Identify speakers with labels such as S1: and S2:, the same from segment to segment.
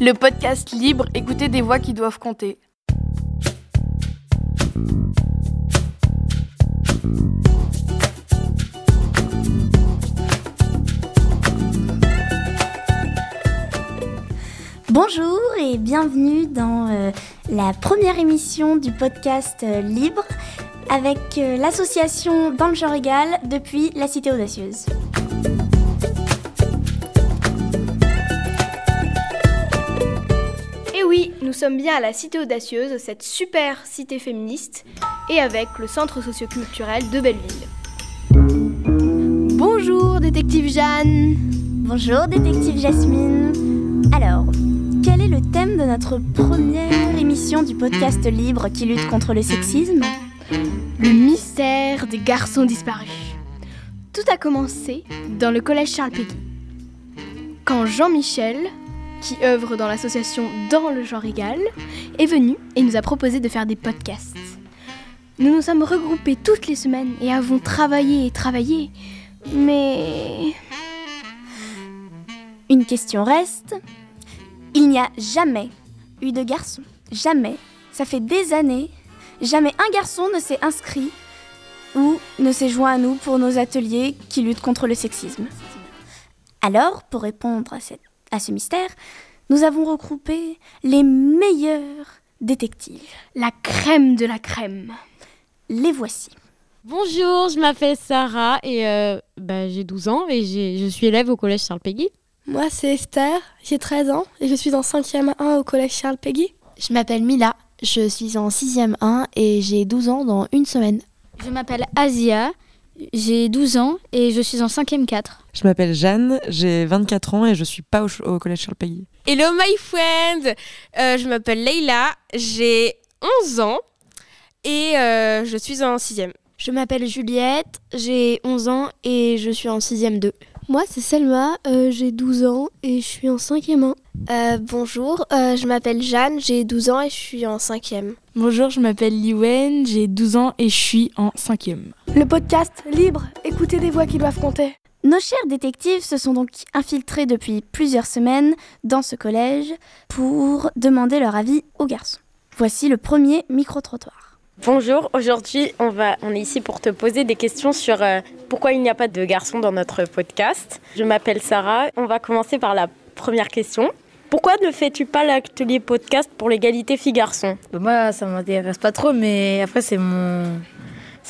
S1: le podcast libre, écoutez des voix qui doivent compter.
S2: Bonjour et bienvenue dans euh, la première émission du podcast euh, Libre avec euh, l'association Dans le genre égal depuis la Cité Audacieuse.
S1: Nous sommes bien à la Cité Audacieuse, cette super cité féministe, et avec le Centre socioculturel de Belleville. Bonjour, détective Jeanne
S2: Bonjour détective Jasmine. Alors, quel est le thème de notre première émission du podcast Libre qui lutte contre le sexisme?
S1: Le mystère des garçons disparus. Tout a commencé dans le collège Charles Péguy. Quand Jean-Michel, qui œuvre dans l'association Dans le genre égal, est venu et nous a proposé de faire des podcasts. Nous nous sommes regroupés toutes les semaines et avons travaillé et travaillé, mais
S2: Une question reste. Il n'y a jamais eu de garçon. Jamais. Ça fait des années. Jamais un garçon ne s'est inscrit ou ne s'est joint à nous pour nos ateliers qui luttent contre le sexisme. Alors, pour répondre à, cette- à ce mystère, nous avons regroupé les meilleurs détectives.
S1: la crème de la crème.
S2: Les voici.
S3: Bonjour, je m'appelle Sarah et euh, bah, j'ai 12 ans et je suis élève au collège Charles Péguy.
S4: Moi, c'est Esther, j'ai 13 ans et je suis en 5e 1 au collège Charles Péguy.
S5: Je m'appelle Mila, je suis en 6e 1 et j'ai 12 ans dans une semaine.
S6: Je m'appelle Asia, j'ai 12 ans et je suis en 5e 4.
S7: Je m'appelle Jeanne, j'ai 24 ans et je suis pas au, au collège Charles Péguy.
S8: Hello my friend, Euh, je m'appelle Leila, j'ai 11 ans et euh, je suis en 6ème.
S5: Je m'appelle Juliette, j'ai 11 ans et je suis en 6e 2.
S4: Moi, c'est Selma, euh, j'ai 12 ans et je suis en 5e 1. bonjour, euh, je m'appelle Jeanne, j'ai 12 ans et je suis en 5e.
S9: Bonjour, je m'appelle Liwen, j'ai 12 ans et je suis en 5e.
S4: Le podcast Libre, écoutez des voix qui doivent compter.
S2: Nos chers détectives se sont donc infiltrés depuis plusieurs semaines dans ce collège pour demander leur avis aux garçons. Voici le premier micro-trottoir.
S8: Bonjour, aujourd'hui on, on est ici pour te poser des questions sur euh, pourquoi il n'y a pas de garçons dans notre podcast. Je m'appelle Sarah, on va commencer par la première question. Pourquoi ne fais-tu pas l'atelier podcast pour l'égalité filles-garçons?
S10: Bah, Moi, ça m'intéresse pas trop, mais après, c'est mon,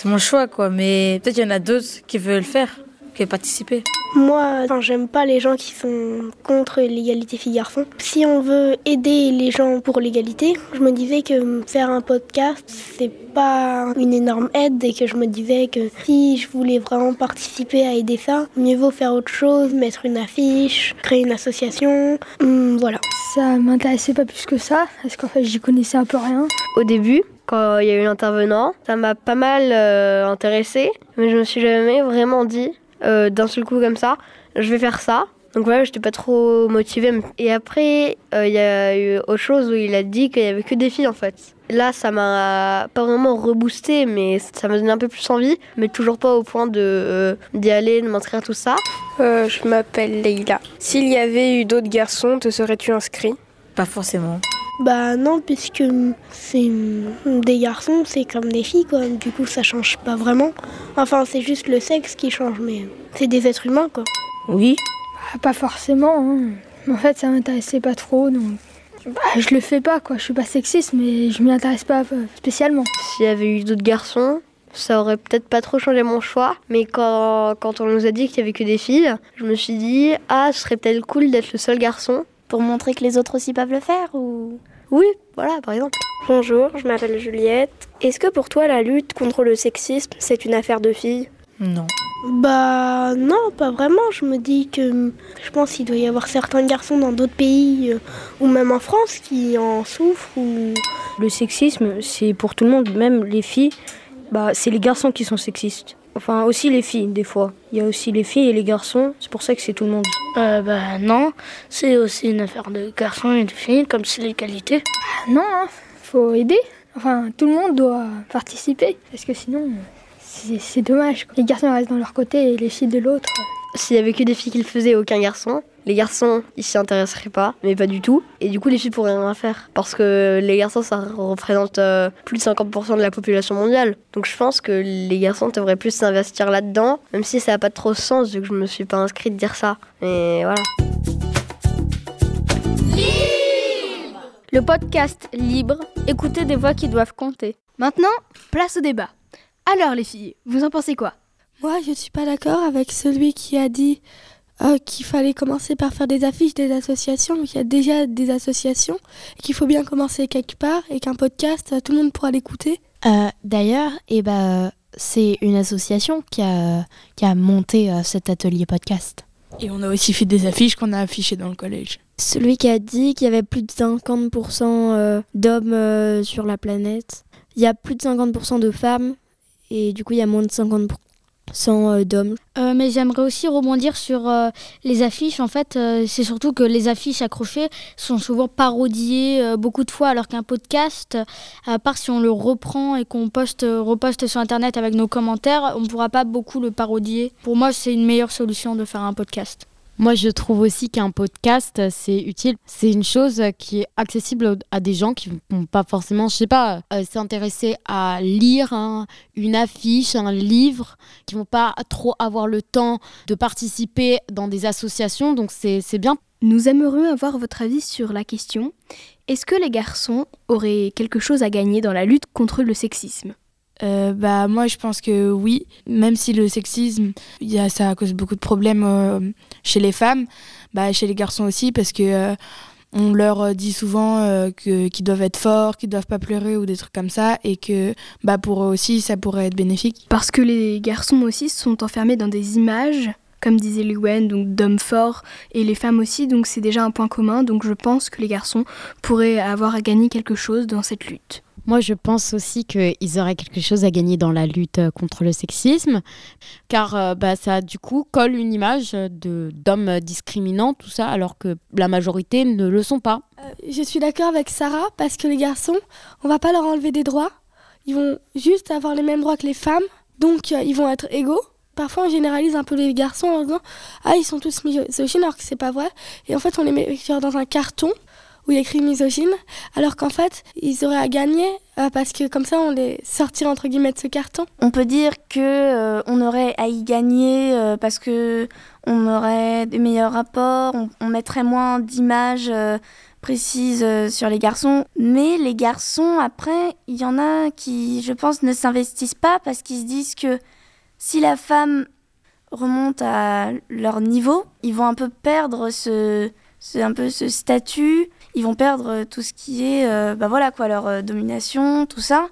S10: mon choix, quoi. Mais peut-être qu'il y en a d'autres qui veulent le faire, qui veulent participer.
S4: Moi, enfin, j'aime pas les gens qui sont contre l'égalité filles-garçons. Si on veut aider les gens pour l'égalité, je me disais que faire un podcast, c'est pas une énorme aide et que je me disais que si je voulais vraiment participer à aider ça, mieux vaut faire autre chose, mettre une affiche, créer une association, hum, voilà.
S11: Ça m'intéressait pas plus que ça, parce qu'en fait j'y connaissais un peu rien.
S12: Au début, quand il y a eu l'intervenant, ça m'a pas mal euh, intéressé, mais je me suis jamais vraiment dit euh, d'un seul coup comme ça, je vais faire ça. Donc voilà, j'étais pas trop motivée. Et après, euh, il y a eu autre chose où il a dit qu'il y avait que des filles en fait. Là, ça m'a pas vraiment reboosté, mais ça m'a donné un peu plus envie, mais toujours pas au point de euh, d'y aller, de m'inscrire tout ça.
S4: Euh, je m'appelle Leïla. S'il y avait eu d'autres garçons, te serais-tu inscrit?
S10: Pas forcément.
S4: Bah non, puisque c'est des garçons, c'est comme des filles, quoi. Du coup, ça change pas vraiment. Enfin, c'est juste le sexe qui change, mais c'est des êtres humains, quoi.
S10: Oui.
S11: Bah, pas forcément, hein. En fait ça m'intéressait pas trop, donc bah, je le fais pas quoi. Je suis pas sexiste, mais je m'y intéresse pas euh, spécialement.
S12: S'il y avait eu d'autres garçons, ça aurait peut-être pas trop changé mon choix. Mais quand, quand on nous a dit qu'il y avait que des filles, je me suis dit, ah, ce serait peut-être cool d'être le seul garçon.
S2: Pour montrer que les autres aussi peuvent le faire ou
S12: Oui, voilà, par exemple.
S4: Bonjour, je m'appelle Juliette. Est-ce que pour toi, la lutte contre le sexisme, c'est une affaire de filles?
S10: Non.
S4: Bah non, pas vraiment. Je me dis que je pense qu'il doit y avoir certains garçons dans d'autres pays, euh, ou même en France, qui en souffrent. Ou...
S13: Le sexisme, c'est pour tout le monde, même les filles. Bah, c'est les garçons qui sont sexistes. Enfin, aussi les filles, des fois. Il y a aussi les filles et les garçons, c'est pour ça que c'est tout le monde.
S14: Euh, bah non, c'est aussi une affaire de garçons et de filles, comme c'est l'égalité.
S11: Bah, non, hein. faut aider. Enfin, tout le monde doit participer, parce que sinon, c'est dommage. Les garçons restent dans leur côté et les filles de l'autre.
S12: S'il y avait que des filles qui le faisaient, aucun garçon, les garçons, ils s'y intéresseraient pas, mais pas du tout. Et du coup, les filles pourraient rien faire. Parce que les garçons, ça représente euh, plus de 50% de la population mondiale. Donc je pense que les garçons devraient plus s'investir là-dedans, même si ça n'a pas trop de sens, vu que je me suis pas inscrite dire ça. Mais voilà.
S6: Le podcast libre, écouter des voix qui doivent compter.
S1: Maintenant, place au débat. Alors les filles, vous en pensez quoi?
S9: Moi, je suis pas d'accord avec celui qui a dit euh, qu'il fallait commencer par faire des affiches des associations, qu'il y a déjà des associations, et qu'il faut bien commencer quelque part, et qu'un podcast, tout le monde pourra l'écouter.
S5: Euh, D'ailleurs, eh ben, c'est une association qui a, qui a monté euh, cet atelier podcast.
S9: Et on a aussi fait des affiches qu'on a affichées dans le collège.
S15: Celui qui a dit qu'il y avait plus de 50% euh, d'hommes euh, sur la planète. Il y a plus de 50% de femmes et du coup il y a moins de 50% euh, d'hommes.
S6: Euh, mais j'aimerais aussi rebondir sur euh, les affiches. En fait, c'est surtout que les affiches accrochées sont souvent parodiées beaucoup de fois, alors qu'un podcast, à part si on le reprend et qu'on poste, reposte sur Internet avec nos commentaires, on ne pourra pas beaucoup le parodier. Pour moi, c'est une meilleure solution de faire un podcast.
S3: Moi, je trouve aussi qu'un podcast, c'est utile. C'est une chose qui est accessible à des gens qui vont pas forcément, je sais pas, euh, s'intéresser à lire hein, une affiche, un livre, qui vont pas trop avoir le temps de participer dans des associations. Donc, c'est bien.
S1: Nous aimerions avoir votre avis sur la question est-ce que les garçons auraient quelque chose à gagner dans la lutte contre le sexisme?
S9: Euh, bah moi je pense que oui, même si le sexisme, y a, ça cause beaucoup de problèmes euh, chez les femmes, bah chez les garçons aussi parce que euh, on leur dit souvent qu'ils doivent être forts, qu'ils doivent pas pleurer ou des trucs comme ça et que bah pour eux aussi ça pourrait être bénéfique.
S1: Parce que les garçons aussi sont enfermés dans des images, comme disait Lewen, donc d'hommes forts, et les femmes aussi, donc c'est déjà un point commun, donc je pense que les garçons pourraient avoir à gagner quelque chose dans cette lutte.
S3: Moi, je pense aussi qu'ils auraient quelque chose à gagner dans la lutte euh, contre le sexisme, car euh, bah, ça, du coup, colle une image d'hommes discriminants, tout ça, alors que la majorité ne le sont pas.
S9: Je suis d'accord avec Sarah parce que les garçons, on va pas leur enlever des droits. Ils vont juste avoir les mêmes droits que les femmes, donc euh, ils vont être égaux. Parfois, on généralise un peu les garçons en disant Ah, ils sont tous misogynes, alors que c'est pas vrai. Et en fait, on les met dans un carton où il y écrit misogyne, alors qu'en fait, ils auraient à gagner euh, parce que comme ça, on les sortirait entre guillemets de ce carton.
S2: On peut dire que euh, on aurait à y gagner euh, parce que on aurait des meilleurs rapports, on, mettrait moins d'images précises sur les garçons. Mais les garçons, après, il y en a qui, je pense, ne s'investissent pas parce qu'ils se disent que si la femme remonte à leur niveau, ils vont un peu perdre ce un peu ce statut. Ils vont perdre tout ce qui est, euh, bah voilà quoi, leur euh, domination, tout ça.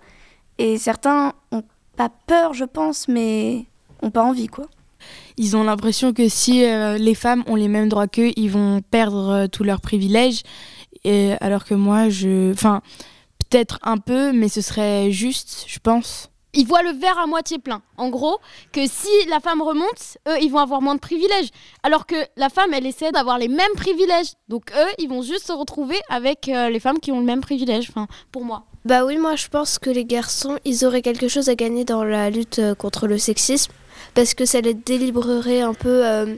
S2: Et certains ont pas peur, je pense, mais ont pas envie, quoi.
S9: Ils ont l'impression que si euh, les femmes ont les mêmes droits qu'eux, ils vont perdre euh, tous leurs privilèges. Et, alors que moi, je. Enfin, peut-être un peu, mais ce serait juste, je pense.
S3: Ils voient le verre à moitié plein. En gros, que si la femme remonte, eux, ils vont avoir moins de privilèges. Alors que la femme, elle essaie d'avoir les mêmes privilèges. Donc eux, ils vont juste se retrouver avec euh, les femmes qui ont le même privilège, enfin, pour moi.
S15: Bah oui, moi je pense que les garçons, ils auraient quelque chose à gagner dans la lutte euh, contre le sexisme parce que ça les délibérerait un peu euh,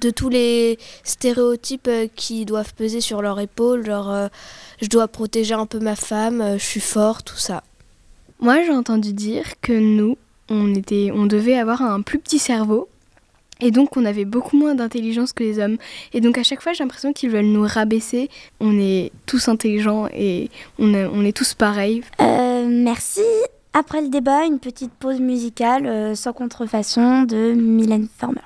S15: de tous les stéréotypes qui doivent peser sur leur épaule, genre je dois protéger un peu ma femme, je suis fort, tout ça.
S1: Moi, j'ai entendu dire que nous, on, était, on devait avoir un plus petit cerveau. Et donc, on avait beaucoup moins d'intelligence que les hommes. Et donc, à chaque fois, j'ai l'impression qu'ils veulent nous rabaisser. On est tous intelligents et on, est- tous pareils.
S2: Euh, merci. Après le débat, une petite pause musicale euh, sans contrefaçon de Mylène Farmer.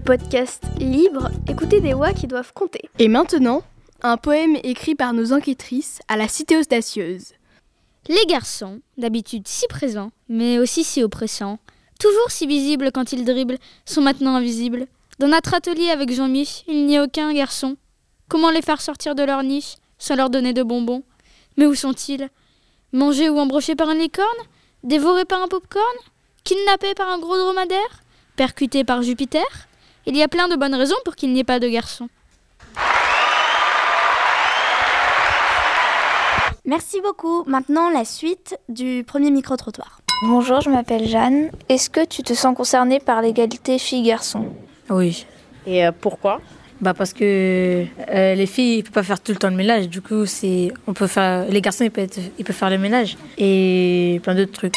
S16: Le
S1: podcast libre, écoutez des voix qui doivent compter. Et maintenant, un poème écrit par nos enquêtrices à la Cité audacieuse.
S6: Les garçons, d'habitude si présents, mais aussi si oppressants, toujours si visibles quand ils dribblent, sont maintenant invisibles. Dans notre atelier avec Jean-Mich, il n'y a aucun garçon. Comment les faire sortir de leur niche sans leur donner de bonbons? Mais où sont-ils? Mangés ou embrochés par une licorne? Dévorés par un pop-corn? Kidnappés par un gros dromadaire? Percutés par Jupiter? Il y a plein de bonnes raisons pour qu'il n'y ait pas de garçons.
S2: Merci beaucoup. Maintenant, la suite du premier micro-trottoir.
S17: Bonjour, je m'appelle Jeanne. Est-ce que tu te sens concernée par l'égalité filles-garçons?
S10: Oui.
S8: Et euh, pourquoi?
S10: Bah parce que euh, les filles ils peuvent pas faire tout le temps le ménage. Du coup, c'est on peut faire les garçons ils peuvent, être- ils peuvent faire le ménage et plein d'autres trucs.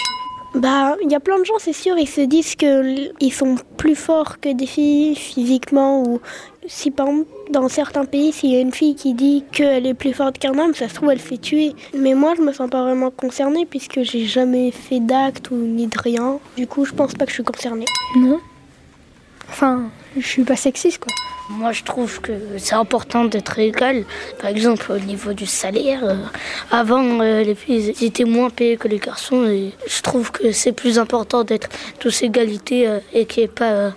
S4: Bah, il y a plein de gens, c'est sûr, ils se disent qu'ils sont plus forts que des filles physiquement ou si par exemple dans certains pays, s'il y a une fille qui dit qu'elle est plus forte qu'un homme, ça se trouve elle fait tuer. Mais moi, je me sens pas vraiment concernée puisque j'ai jamais fait d'acte ou ni de rien. Du coup, je pense pas que je suis concernée.
S11: Non. Enfin, je suis pas sexiste quoi.
S14: Moi, je trouve que c'est important d'être égal. Par exemple, au niveau du salaire, euh, avant, euh, les filles étaient moins payées que les garçons. Et je trouve que c'est plus important d'être tous égalité euh, et qu'il n'y ait pas euh,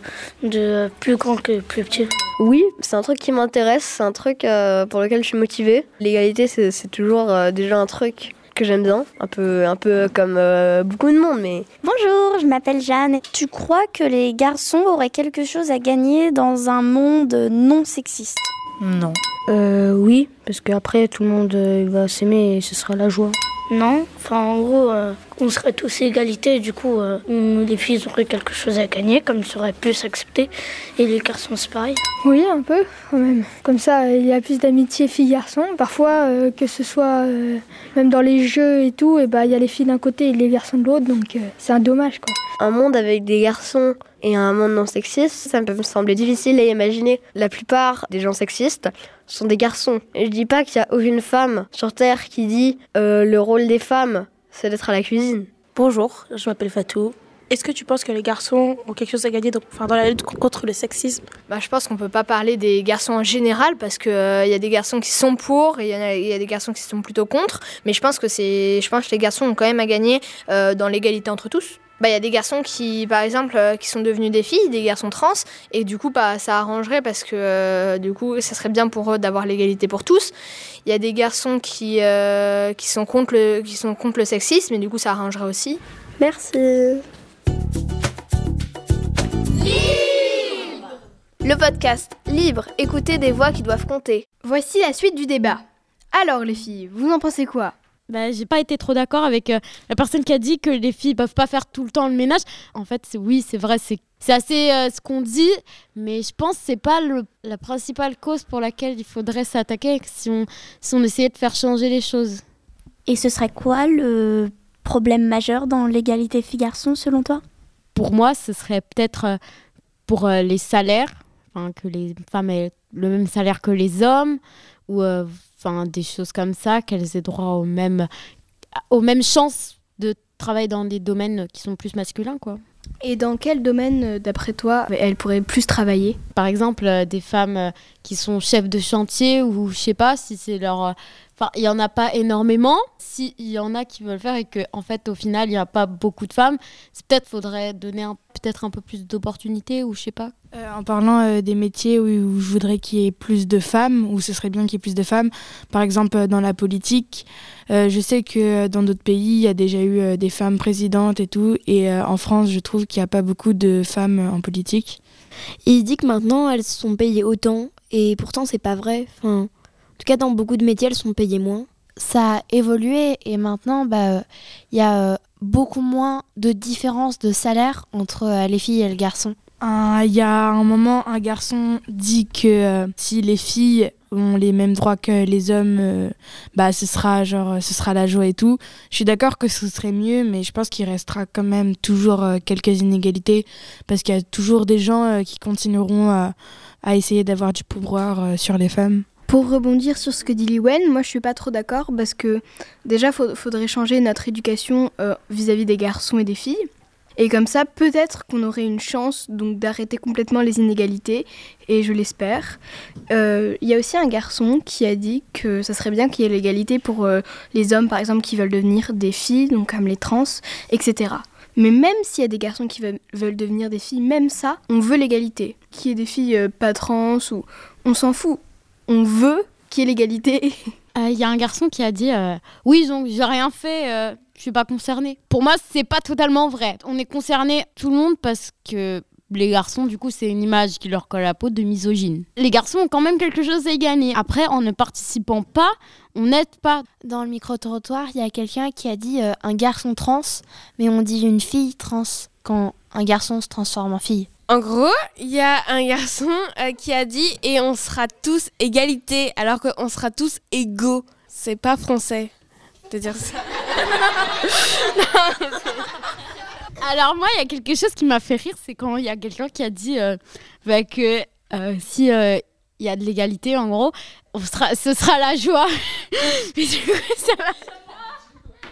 S14: de plus grand que plus petit.
S12: Oui, c'est un truc qui m'intéresse, c'est un truc euh, pour lequel je suis motivée. L'égalité, c'est c'est toujours euh, déjà un truc que j'aime bien, un peu, un peu comme euh, beaucoup de monde, mais
S2: Bonjour, je m'appelle Jeanne. Tu crois que les garçons auraient quelque chose à gagner dans un monde non sexiste?
S10: Non.
S13: Euh, oui, parce qu'après tout le monde euh, va s'aimer et ce sera la joie.
S14: Non, enfin en gros, euh, on serait tous égalité, du coup, euh, les filles auraient quelque chose à gagner, comme seraient plus acceptées, et les garçons c'est pareil.
S11: Oui, un peu quand même. Comme ça, il y a plus d'amitié filles-garçons. Parfois, euh, que ce soit euh, même dans les jeux et tout, et bah il y a les filles d'un côté et les garçons de l'autre, donc euh, c'est un dommage quoi.
S12: un monde avec des garçons et un monde non sexiste, ça peut me sembler difficile à imaginer. La plupart des gens sexistes sont des garçons. Et je dis pas qu'il y a aucune femme sur Terre qui dit euh, le rôle des femmes, c'est d'être à la cuisine.
S18: Bonjour, je m'appelle Fatou. Est-ce que tu penses que les garçons ont quelque chose à gagner enfin, dans la lutte contre le sexisme?
S19: Bah, je pense qu'on peut pas parler des garçons en général parce que il y a des garçons qui sont pour et il y, a- y a des garçons qui sont plutôt contre. Mais je pense que c'est, je pense que les garçons ont quand même à gagner euh, dans l'égalité entre tous. Bah, il y a des garçons qui, par exemple, euh, qui sont devenus des filles, des garçons trans, et du coup, bah, ça arrangerait parce que euh, du coup, ça serait bien pour eux d'avoir l'égalité pour tous. Il y a des garçons qui, euh, qui sont contre le, qui sont contre le sexisme, et du coup, ça arrangerait aussi.
S12: Merci.
S1: Le podcast libre, écoutez des voix qui doivent compter. Voici la suite du débat. Alors les filles, vous en pensez quoi?
S3: Bah, j'ai pas été trop d'accord avec euh, la personne qui a dit que les filles peuvent pas faire tout le temps le ménage. En fait, c'est oui, c'est vrai, c'est c'est assez euh, ce qu'on dit, mais je pense que c'est pas le, la principale cause pour laquelle il faudrait s'attaquer si on si on essayait de faire changer les choses.
S2: Et ce serait quoi le problème majeur dans l'égalité filles-garçons selon toi?
S3: Pour moi, ce serait peut-être euh, pour les salaires, que les femmes aient le même salaire que les hommes ou enfin des choses comme ça, qu'elles aient droit aux mêmes aux mêmes chances de travailler dans des domaines qui sont plus masculins quoi.
S1: Et dans quel domaine, euh, d'après toi, elles pourraient plus travailler?
S3: Par exemple, euh, des femmes euh, qui sont chefs de chantier ou je sais pas si c'est leur. Enfin, il y en a pas énormément. S'il y en a qui veulent faire et que en fait au final il n'y a pas beaucoup de femmes, c'est peut-être faudrait donner un- peut-être un peu plus d'opportunités ou je sais pas.
S20: Euh, en parlant euh, des métiers où, où je voudrais qu'il y ait plus de femmes, où ce serait bien qu'il y ait plus de femmes, par exemple euh, dans la politique, euh, je sais que dans d'autres pays, il y a déjà eu euh, des femmes présidentes et tout, et euh, en France, je trouve qu'il n'y a pas beaucoup de femmes en politique.
S5: Il dit que maintenant elles sont payées autant et pourtant c'est pas vrai. Enfin, en tout cas dans beaucoup de métiers elles sont payées moins.
S15: ça a évolué et maintenant bah, il y a euh, beaucoup moins de différence de salaire entre euh, les filles et les garçons.
S20: Un- Il y a un moment, un garçon dit que euh, si les filles ont les mêmes droits que les hommes, euh, bah ce sera genre euh, ce sera la joie et tout. Je suis d'accord que ce serait mieux, mais je pense qu'il restera quand même toujours euh, quelques inégalités parce qu'il y a toujours des gens euh, qui continueront à, à essayer d'avoir du pouvoir euh, sur les femmes.
S1: Pour rebondir sur ce que dit Liwen, moi je suis pas trop d'accord parce que déjà faudrait changer notre éducation euh, vis-à-vis des garçons et des filles. Et comme ça, peut-être qu'on aurait une chance donc d'arrêter complètement les inégalités, et je l'espère. Euh, Il y a aussi un garçon qui a dit que ça serait bien qu'il y ait l'égalité pour euh, les hommes, par exemple, qui veulent devenir des filles, donc comme les trans, etc. Mais même s'il y a des garçons qui veulent, devenir des filles, même ça, on veut l'égalité. Qu'il y ait des filles pas trans ou... On s'en fout. On veut qu'il y ait l'égalité.
S3: Il y a un garçon qui a dit euh, Oui, donc j'ai rien fait, euh, je suis pas concerné. Pour moi, c'est pas totalement vrai. On est concerné tout le monde parce que les garçons, du coup, c'est une image qui leur colle à la peau de misogyne. Les garçons ont quand même quelque chose à y gagner. Après, en ne participant pas, on n'aide pas.
S5: Dans le micro-trottoir, il y a quelqu'un qui a dit euh, un garçon trans, mais on dit une fille trans quand un garçon se transforme en fille.
S21: En gros, il y a un garçon euh, qui a dit et on sera tous égalité alors qu'on sera tous égaux. C'est pas français de dire ça.
S3: Alors moi, il y a quelque chose qui m'a fait rire, c'est quand il y a quelqu'un qui a dit euh, bah, que euh, si il y a de l'égalité, en gros, ce sera la joie.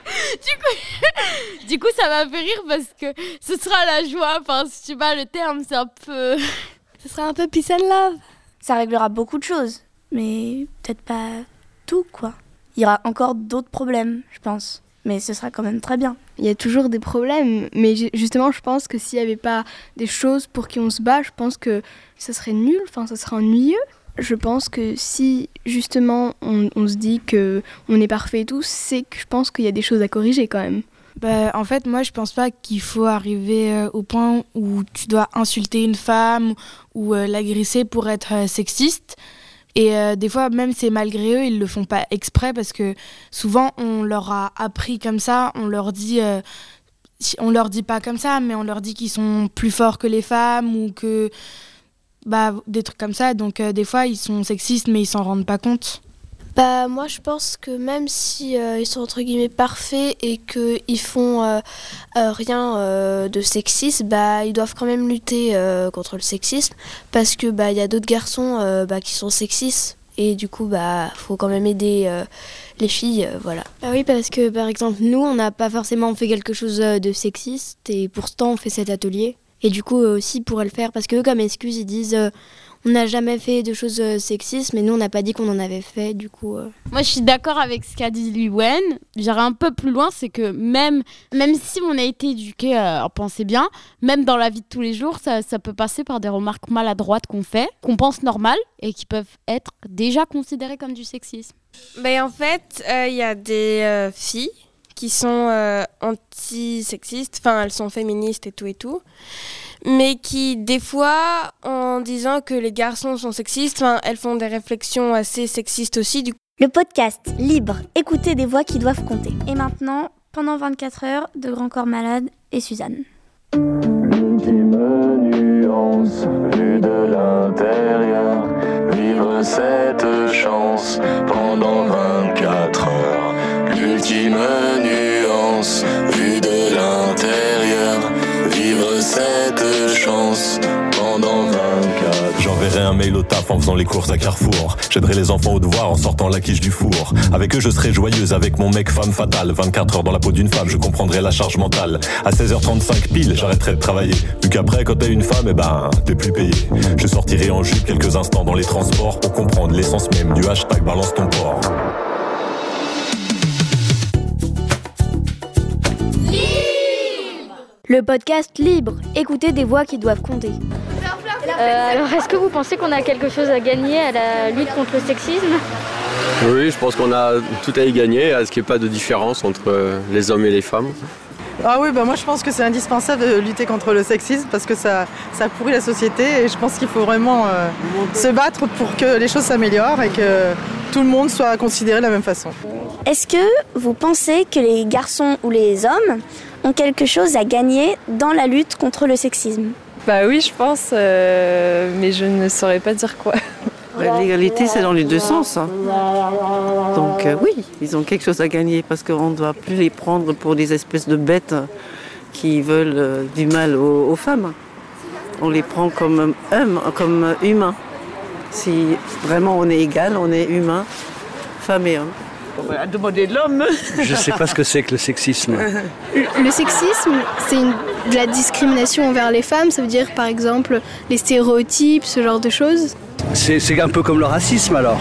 S3: Du coup, du coup, ça m'a fait rire parce que ce sera la joie. Enfin, si tu pas le terme, c'est un peu...
S9: Ce sera un peu peace and love.
S2: Ça réglera beaucoup de choses, mais peut-être pas tout, quoi. Il y aura encore d'autres problèmes, je pense. Mais ce sera quand même très bien.
S1: Il y a toujours des problèmes, mais ju- justement, je pense que s'il n'y avait pas des choses pour qui on se bat, je pense que ça serait nul, enfin, ça serait ennuyeux. Je pense que si justement on, se dit que on est parfait et tout, c'est que je pense qu'il y a des choses à corriger quand même.
S20: Bah, en fait, moi, je pense pas qu'il faut arriver euh, au point où tu dois insulter une femme ou euh, l'agresser pour être euh, sexiste. Et des fois, même c'est malgré eux, ils le font pas exprès parce que souvent on leur a appris comme ça, on leur dit, on leur dit pas comme ça, mais on leur dit qu'ils sont plus forts que les femmes ou que bah des trucs comme ça. Donc euh, des fois, ils sont sexistes, mais ils s'en rendent pas compte.
S15: Bah moi je pense que même si euh, ils sont entre guillemets parfaits et qu'ils font euh, euh, rien euh, de sexiste, bah ils doivent quand même lutter euh, contre le sexisme parce que bah il y a d'autres garçons euh, bah, qui sont sexistes et du coup bah faut quand même aider euh, les filles euh, voilà.
S5: Bah oui, parce que par exemple, nous, on n'a pas forcément fait quelque chose de sexiste et pourtant on fait cet atelier. Et du coup, eux aussi pourraient le faire parce que eux, comme excuse, ils disent euh, on n'a jamais fait de choses euh, sexistes, mais nous, on n'a pas dit qu'on en avait fait. Du coup, euh,
S3: Moi, je suis d'accord avec ce qu'a dit Liwen. J'irai un peu plus loin, c'est que même, même si on a été éduqué à penser bien, même dans la vie de tous les jours, ça, ça peut passer par des remarques maladroites qu'on fait, qu'on pense normales et qui peuvent être déjà considérées comme du sexisme.
S21: Ben, en fait, euh, il y a des euh, filles qui sont euh, anti-sexistes, enfin elles sont féministes et tout et tout, mais qui des fois, en disant que les garçons sont sexistes, elles font des réflexions assez sexistes aussi. Du
S2: Le podcast libre, écoutez des voix qui doivent compter. Et maintenant, pendant 24 heures, de Grand Corps Malade et Suzanne.
S22: nuance vue de l'intérieur. Vivre cette chance pendant 24 heures. L'ultime nuance vue de l'intérieur. Vivre cette chance pendant 24
S23: J'enverrai un mail au taf en faisant les courses à Carrefour. J'aiderai les enfants au devoir en sortant la quiche du four. Avec eux, je serai joyeuse avec mon mec femme fatale. 24 heures dans la peau d'une femme, je comprendrai la charge mentale. À 16h35 pile, j'arrêterai de travailler. Vu qu'après, quand t'es une femme, eh ben, t'es plus payé. Je sortirai en jupe quelques instants dans les transports pour comprendre l'essence même du hashtag balance ton port.
S2: Le podcast libre, écoutez des voix qui doivent compter.
S6: Euh, alors, est-ce que vous pensez qu'on a quelque chose à gagner à la lutte contre le sexisme?
S24: Oui, je pense qu'on a tout à y gagner, à ce qu'il n'y ait pas de différence entre euh, les hommes et les femmes.
S7: Ah oui, bah moi je pense que c'est indispensable de lutter contre le sexisme parce que ça, ça pourrit la société et je pense qu'il faut vraiment euh, se battre pour que les choses s'améliorent et que tout le monde soit considéré de la même façon.
S2: Est-ce que vous pensez que les garçons ou les hommes ont quelque chose à gagner dans la lutte contre le sexisme
S25: Bah oui, je pense, euh, mais je ne saurais pas dire quoi.
S26: L'égalité, c'est dans les deux sens. hein. Donc euh, oui, ils ont quelque chose à gagner parce qu'on ne doit plus les prendre pour des espèces de bêtes qui veulent euh, du mal aux, aux femmes. On les prend comme hommes, comme humains. Si vraiment on est égal, on est humain, femme et homme. À demander de l'homme.
S27: Je ne sais pas ce que c'est que le sexisme.
S1: Le sexisme, c'est une- de la discrimination envers les femmes. Ça veut dire, par exemple, les stéréotypes, ce genre de choses.
S27: C'est c'est un peu comme le racisme alors.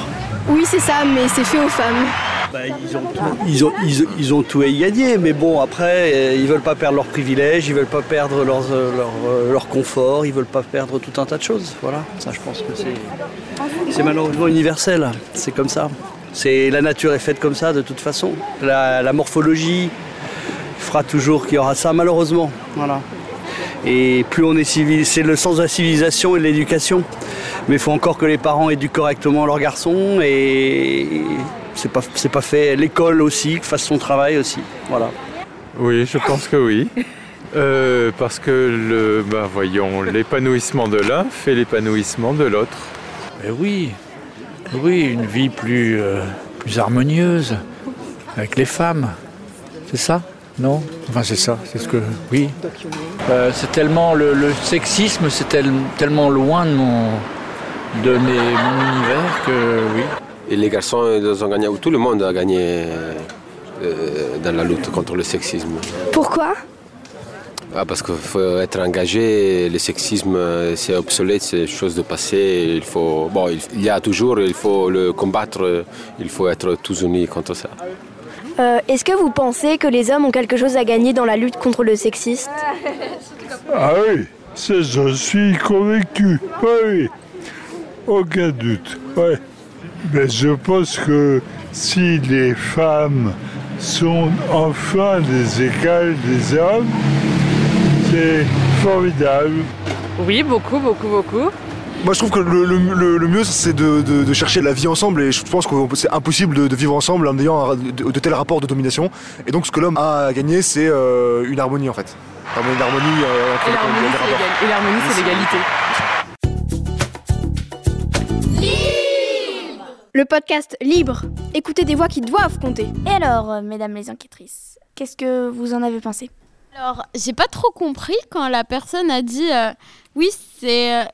S1: Oui, c'est ça, mais c'est fait aux femmes.
S27: Bah, ils, ont tout, ils, ont, ils, ils ont tout à y gagner, mais bon, après, euh, ils veulent pas perdre leurs privilèges, ils veulent pas perdre leurs, euh, leur, euh, leur confort, ils veulent pas perdre tout un tas de choses. Voilà, ça je pense que c'est, c'est malheureusement universel, c'est comme ça. C'est, la nature est faite comme ça de toute façon. La, la morphologie fera toujours qu'il y aura ça, malheureusement. Voilà. Et plus on est civil, c'est le sens de la civilisation et de l'éducation. Mais il faut encore que les parents éduquent correctement leurs garçons et c'est pas, c'est pas fait. L'école aussi, fasse son travail aussi. Voilà.
S28: Oui, je pense que oui. Euh, parce que le, bah, voyons, l'épanouissement de l'un fait l'épanouissement de l'autre.
S29: Mais oui, oui, une vie plus, euh, plus harmonieuse avec les femmes. C'est ça Non? Enfin, c'est ça, c'est ce que. Oui. Euh, c'est tellement. Le, le sexisme, c'est tel- tellement loin de mon, de mes- mon univers que oui.
S24: Et les garçons, ils ont gagné, tout le monde a gagné euh, dans la lutte contre le sexisme.
S9: Pourquoi?
S24: Ah, parce qu'il faut être engagé, le sexisme euh, c'est obsolète, c'est chose de passé. Il faut, bon, il y a toujours, il faut le combattre, il faut être tous unis contre ça.
S2: Euh, Est-ce que vous pensez que les hommes ont quelque chose à gagner dans la lutte contre le sexisme?
S30: Ah oui, j'en suis convaincu. Oui, oui. Aucun doute. Ouais. Mais je pense que si les femmes sont enfin des égales des hommes, c'est formidable.
S25: Oui, beaucoup, beaucoup, beaucoup.
S31: Moi, je trouve que le, le- le- le mieux, c'est de, de- de chercher la vie ensemble. Et je pense que c'est impossible de, de vivre ensemble en ayant un- de, de tels rapports de domination. Et donc, ce que l'homme a à gagner, c'est euh, une harmonie, en fait. Une harmonie euh, entre
S25: Et
S31: les-
S25: et l'harmonie, c'est l'égalité.
S1: Le podcast Libre. Écoutez des voix qui doivent compter.
S2: Et alors, euh, mesdames les enquêtrices, qu'est-ce que vous en avez pensé?
S3: Alors, j'ai pas trop compris quand la personne a dit euh, oui, c'est euh,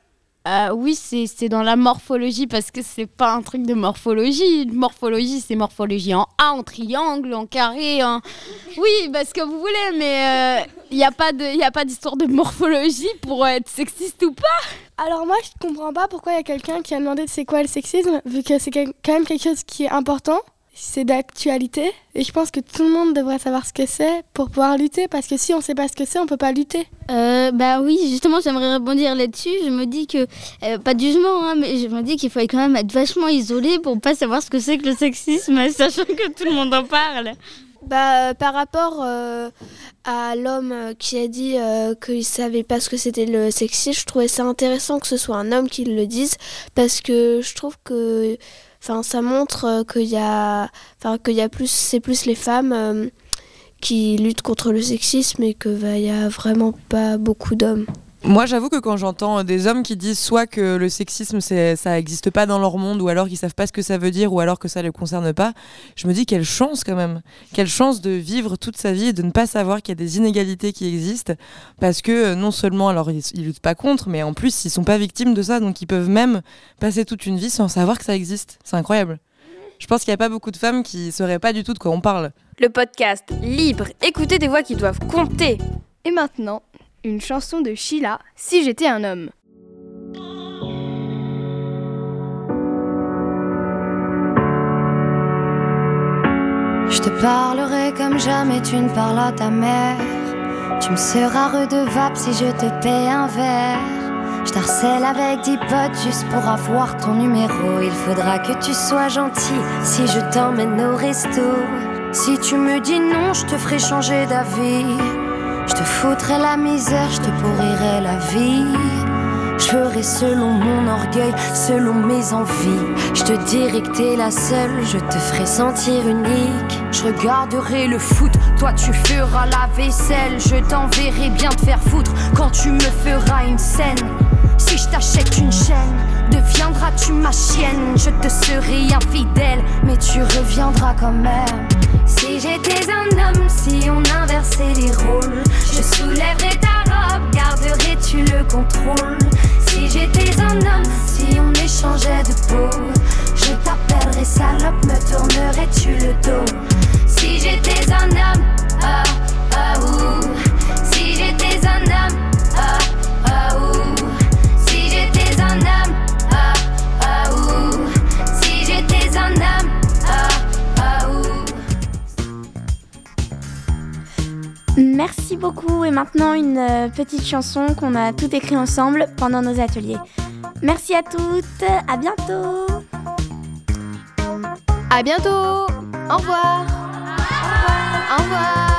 S3: euh, oui, c'est dans la morphologie parce que c'est pas un truc de morphologie. Morphologie, c'est morphologie en A, en triangle, en carré, en oui, parce que vous voulez, mais il n'y a pas de y a pas d'histoire de morphologie pour être sexiste ou pas.
S9: Alors moi, je comprends pas pourquoi il y a quelqu'un qui a demandé c'est quoi le sexisme, vu que c'est quand même quelque chose qui est important, c'est d'actualité, et je pense que tout le monde devrait savoir ce que c'est pour pouvoir lutter, parce que si on sait pas ce que c'est, on peut pas lutter.
S6: Euh, bah oui, justement, j'aimerais rebondir là-dessus. Je me dis que, euh, pas de jugement, hein, mais je me dis qu'il faut quand même être vachement isolé pour pas savoir ce que c'est que le sexisme, sachant que tout le monde en parle.
S15: Bah, euh, par rapport euh, à l'homme qui a dit euh, qu'il savait pas ce que c'était le sexisme, je trouvais ça intéressant que ce soit un homme qui le dise parce que je trouve que enfin ça montre euh, qu'il y enfin qu'il y plus c'est plus les femmes euh, qui luttent contre le sexisme et que bah, il y a vraiment pas beaucoup d'hommes.
S32: Moi, j'avoue que quand j'entends des hommes qui disent soit que le sexisme, ça n'existe pas dans leur monde, ou alors qu'ils savent pas ce que ça veut dire, ou alors que ça les concerne pas, je me dis quelle chance quand même. Quelle chance de vivre toute sa vie et de ne pas savoir qu'il y a des inégalités qui existent, parce que euh, non seulement, alors ils, ils luttent pas contre, mais en plus, ils sont pas victimes de ça, donc ils peuvent même passer toute une vie sans savoir que ça existe. C'est incroyable. Je pense qu'il n'y a pas beaucoup de femmes qui sauraient pas du tout de quoi on parle.
S19: Le podcast Libre. Écoutez des voix qui doivent compter.
S1: Et maintenant, une chanson de Sheila, Si j'étais un homme.
S33: Je te parlerai comme jamais tu ne parles à ta mère. Tu me seras redevable si je te paie un verre. Je t'harcèle avec dix potes juste pour avoir ton numéro. Il faudra que tu sois gentil si je t'emmène au resto. Si tu me dis non, je te ferai changer d'avis. Je te foutrai la misère, je te pourrirai la vie. Je ferai selon mon orgueil, selon mes envies. Je te dirai que t'es la seule, je te ferai sentir unique. Je regarderai le foot, toi tu feras la vaisselle. Je t'enverrai bien te faire foutre quand tu me feras une scène. Si je t'achète une chaîne, deviendras-tu ma chienne? Je te serai infidèle, mais tu reviendras quand même. Si j'étais un homme, si on inversait les rôles, échangeait de peau. Je t'appellerais salope, me tournerais-tu le dos? Si j'étais un homme, ah, ah, ouh. Si j'étais un homme, ah, ah, ouh. Si j'étais un homme, ah, ah, ouh. Si j'étais un homme, ah, ah, ouh.
S2: Merci beaucoup. Et maintenant une euh, petite chanson qu'on a tout écrit ensemble pendant nos ateliers. Merci à toutes, à bientôt.
S1: À bientôt. Au revoir. Au revoir.